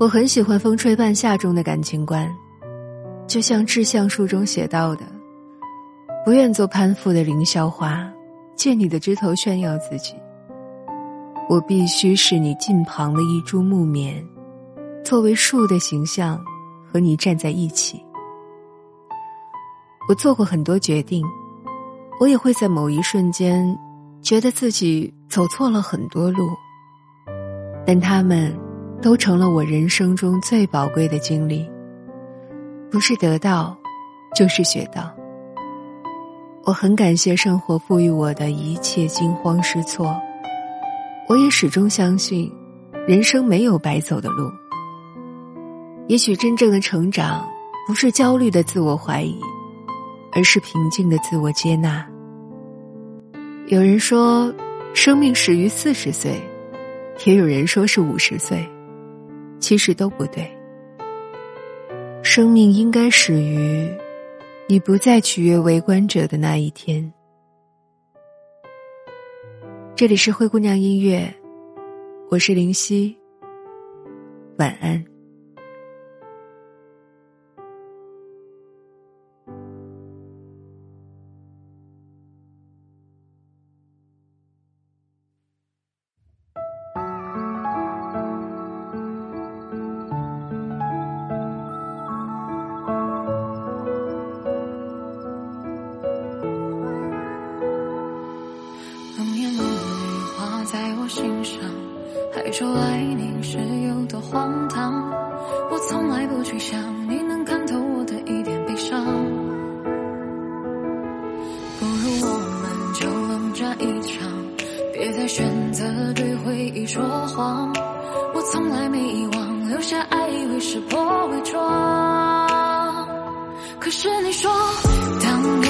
我很喜欢《风吹半夏》中的感情观，就像《志向树》中写到的：“不愿做攀附的凌霄花，借你的枝头炫耀自己。我必须是你近旁的一株木棉，作为树的形象，和你站在一起。”我做过很多决定，我也会在某一瞬间，觉得自己走错了很多路，但他们。都成了我人生中最宝贵的经历，不是得到，就是学到。我很感谢生活赋予我的一切惊慌失措，我也始终相信，人生没有白走的路。也许真正的成长，不是焦虑的自我怀疑，而是平静的自我接纳。有人说，生命始于四十岁，也有人说是五十岁。其实都不对。生命应该始于你不再取悦围观者的那一天。这里是灰姑娘音乐，我是灵犀，晚安。还说爱你是有多荒唐，我从来不去想你能看透我的一点悲伤。不如我们就冷战一场，别再选择对回忆说谎。我从来没遗忘，留下爱以为识破伪装。可是你说，当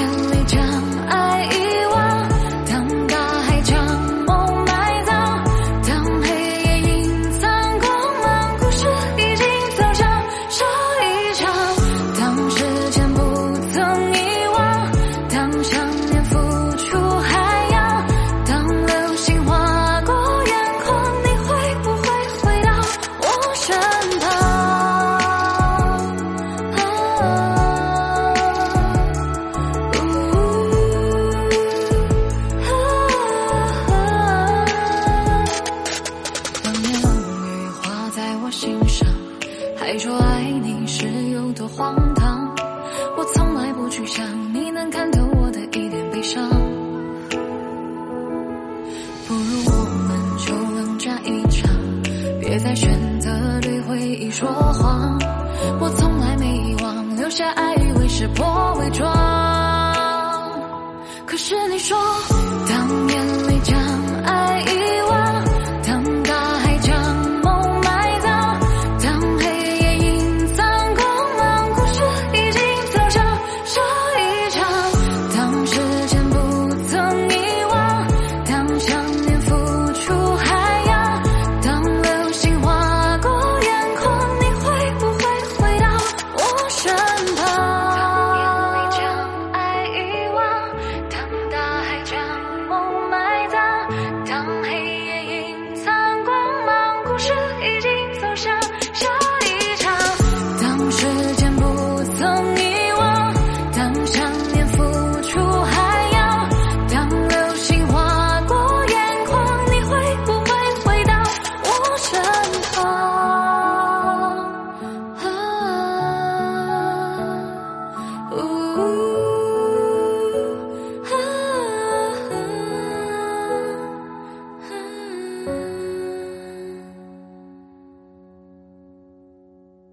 多荒唐，我从来不去想你能看透我的一点悲伤。不如我们就冷战一场，别再选择对回忆说谎。我从来没遗忘，留下爱意为识破伪装。可是你说。